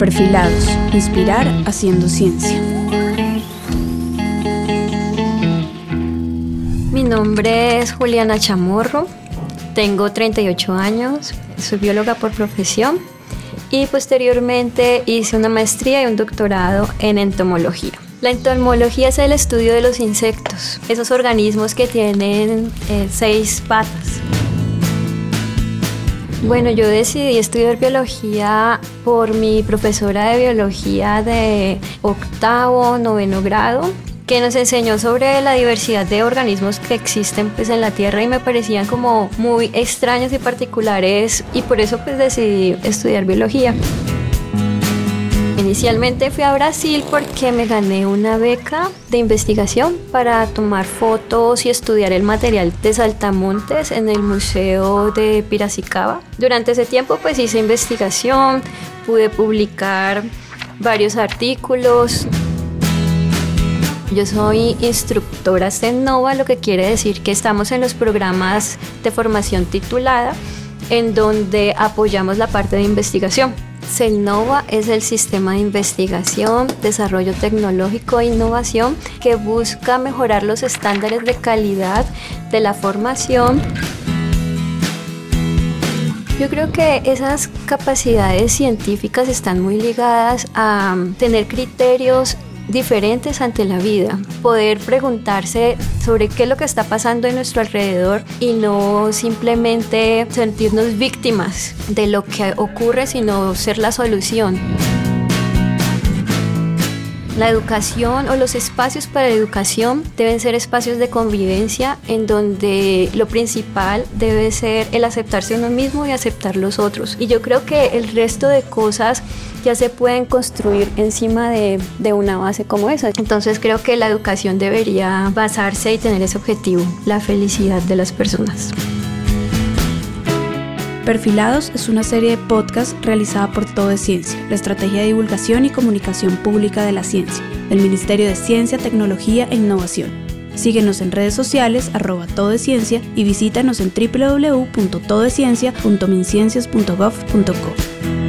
Perfilados, inspirar haciendo ciencia. Mi nombre es Juliana Chamorro, tengo 38 años, soy bióloga por profesión y posteriormente hice una maestría y un doctorado en entomología. La entomología es el estudio de los insectos, esos organismos que tienen eh, seis patas. Bueno, yo decidí estudiar biología por mi profesora de biología de octavo, noveno grado, que nos enseñó sobre la diversidad de organismos que existen pues, en la Tierra y me parecían como muy extraños y particulares y por eso pues decidí estudiar biología. Inicialmente fui a Brasil porque me gané una beca de investigación para tomar fotos y estudiar el material de saltamontes en el Museo de Piracicaba. Durante ese tiempo pues hice investigación, pude publicar varios artículos. Yo soy instructora CENOVA, lo que quiere decir que estamos en los programas de formación titulada en donde apoyamos la parte de investigación. CELNOVA es el sistema de investigación, desarrollo tecnológico e innovación que busca mejorar los estándares de calidad de la formación. Yo creo que esas capacidades científicas están muy ligadas a tener criterios diferentes ante la vida, poder preguntarse sobre qué es lo que está pasando en nuestro alrededor y no simplemente sentirnos víctimas de lo que ocurre, sino ser la solución. La educación o los espacios para la educación deben ser espacios de convivencia en donde lo principal debe ser el aceptarse uno mismo y aceptar los otros. Y yo creo que el resto de cosas ya se pueden construir encima de, de una base como esa. Entonces creo que la educación debería basarse y tener ese objetivo, la felicidad de las personas. Perfilados es una serie de podcasts realizada por Todo Ciencia, la estrategia de divulgación y comunicación pública de la ciencia, del Ministerio de Ciencia, Tecnología e Innovación. Síguenos en redes sociales arroba todo ciencia y visítanos en www.todeciencia.minciencias.gov.co.